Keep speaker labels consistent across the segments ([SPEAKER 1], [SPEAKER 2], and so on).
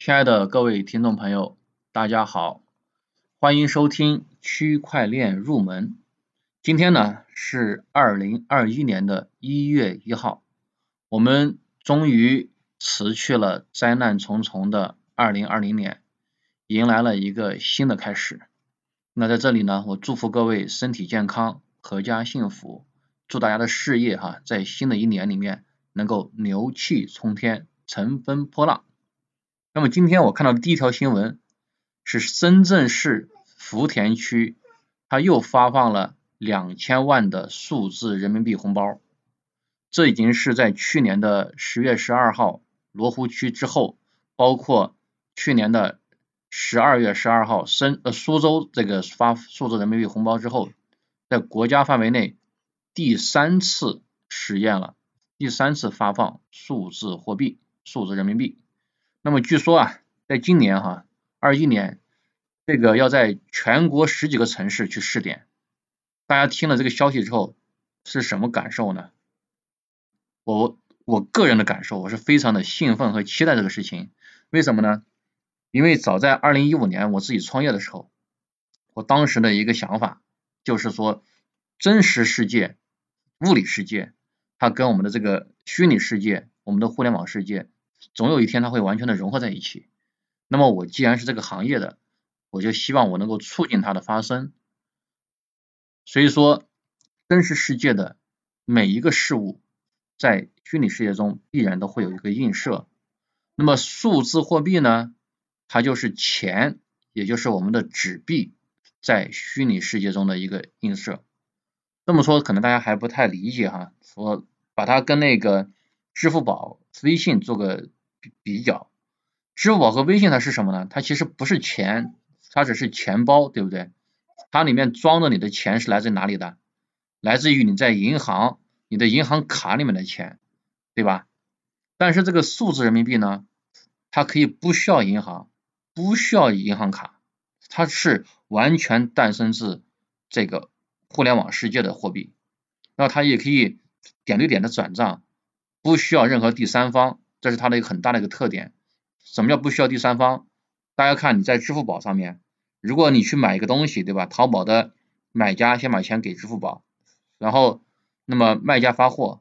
[SPEAKER 1] 亲爱的各位听众朋友，大家好，欢迎收听区块链入门。今天呢是二零二一年的一月一号，我们终于辞去了灾难重重的二零二零年，迎来了一个新的开始。那在这里呢，我祝福各位身体健康，阖家幸福，祝大家的事业哈，在新的一年里面能够牛气冲天，乘风破浪。那么今天我看到的第一条新闻是深圳市福田区，他又发放了两千万的数字人民币红包，这已经是在去年的十月十二号罗湖区之后，包括去年的十二月十二号深呃苏州这个发数字人民币红包之后，在国家范围内第三次实验了，第三次发放数字货币数字人民币。那么据说啊，在今年哈二一年，这个要在全国十几个城市去试点，大家听了这个消息之后是什么感受呢？我我个人的感受，我是非常的兴奋和期待这个事情。为什么呢？因为早在二零一五年我自己创业的时候，我当时的一个想法就是说，真实世界、物理世界，它跟我们的这个虚拟世界、我们的互联网世界。总有一天它会完全的融合在一起。那么我既然是这个行业的，我就希望我能够促进它的发生。所以说，真实世界的每一个事物在虚拟世界中必然都会有一个映射。那么数字货币呢，它就是钱，也就是我们的纸币在虚拟世界中的一个映射。这么说可能大家还不太理解哈，我把它跟那个。支付宝、微信做个比比较，支付宝和微信它是什么呢？它其实不是钱，它只是钱包，对不对？它里面装着你的钱是来自哪里的？来自于你在银行你的银行卡里面的钱，对吧？但是这个数字人民币呢，它可以不需要银行，不需要银行卡，它是完全诞生自这个互联网世界的货币，那它也可以点对点的转账。不需要任何第三方，这是它的一个很大的一个特点。什么叫不需要第三方？大家看你在支付宝上面，如果你去买一个东西，对吧？淘宝的买家先把钱给支付宝，然后那么卖家发货，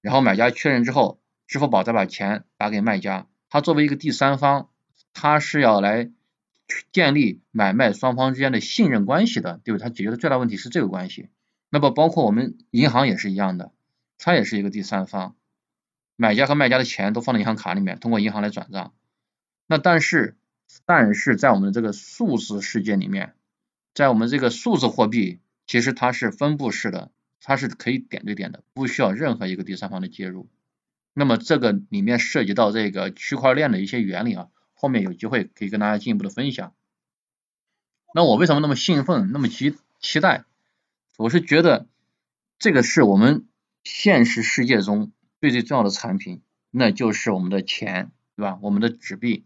[SPEAKER 1] 然后买家确认之后，支付宝再把钱打给卖家。它作为一个第三方，它是要来建立买卖双方之间的信任关系的，对吧？它解决的最大问题是这个关系。那么包括我们银行也是一样的，它也是一个第三方。买家和卖家的钱都放在银行卡里面，通过银行来转账。那但是，但是在我们的这个数字世界里面，在我们这个数字货币，其实它是分布式的，它是可以点对点的，不需要任何一个第三方的介入。那么这个里面涉及到这个区块链的一些原理啊，后面有机会可以跟大家进一步的分享。那我为什么那么兴奋，那么期期待？我是觉得这个是我们现实世界中。最最重要的产品，那就是我们的钱，对吧？我们的纸币，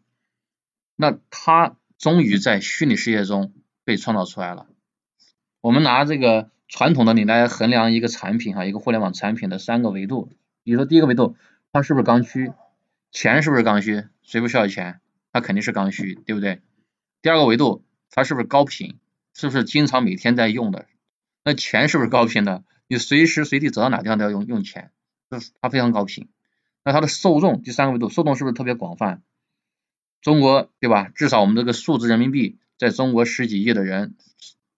[SPEAKER 1] 那它终于在虚拟世界中被创造出来了。我们拿这个传统的你来衡量一个产品哈，一个互联网产品的三个维度，比如说第一个维度，它是不是刚需？钱是不是刚需？谁不需要钱？它肯定是刚需，对不对？第二个维度，它是不是高频？是不是经常每天在用的？那钱是不是高频的？你随时随地走到哪地方都要用用钱。就是它非常高频，那它的受众第三个维度，受众是不是特别广泛？中国对吧？至少我们这个数字人民币，在中国十几亿的人，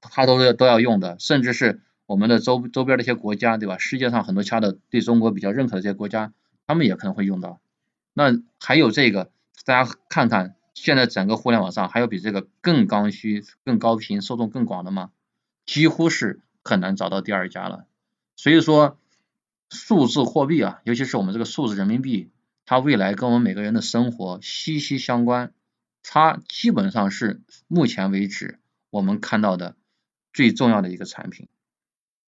[SPEAKER 1] 他都是都要用的，甚至是我们的周周边的一些国家对吧？世界上很多其他的对中国比较认可的这些国家，他们也可能会用到。那还有这个，大家看看，现在整个互联网上还有比这个更刚需、更高频、受众更广的吗？几乎是很难找到第二家了。所以说。数字货币啊，尤其是我们这个数字人民币，它未来跟我们每个人的生活息息相关。它基本上是目前为止我们看到的最重要的一个产品。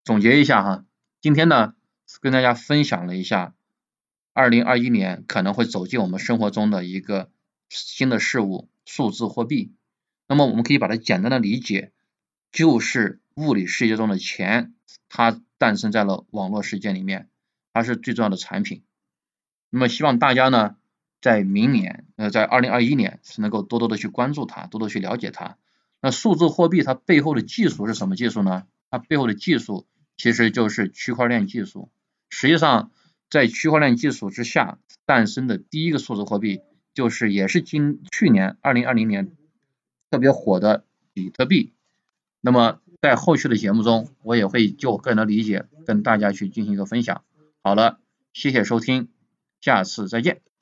[SPEAKER 1] 总结一下哈，今天呢跟大家分享了一下，二零二一年可能会走进我们生活中的一个新的事物——数字货币。那么我们可以把它简单的理解，就是物理世界中的钱，它。诞生在了网络世界里面，它是最重要的产品。那么希望大家呢在明年呃在二零二一年是能够多多的去关注它，多多去了解它。那数字货币它背后的技术是什么技术呢？它背后的技术其实就是区块链技术。实际上，在区块链技术之下诞生的第一个数字货币，就是也是今去年二零二零年特别火的比特币。那么在后续的节目中，我也会就个人的理解跟大家去进行一个分享。好了，谢谢收听，下次再见。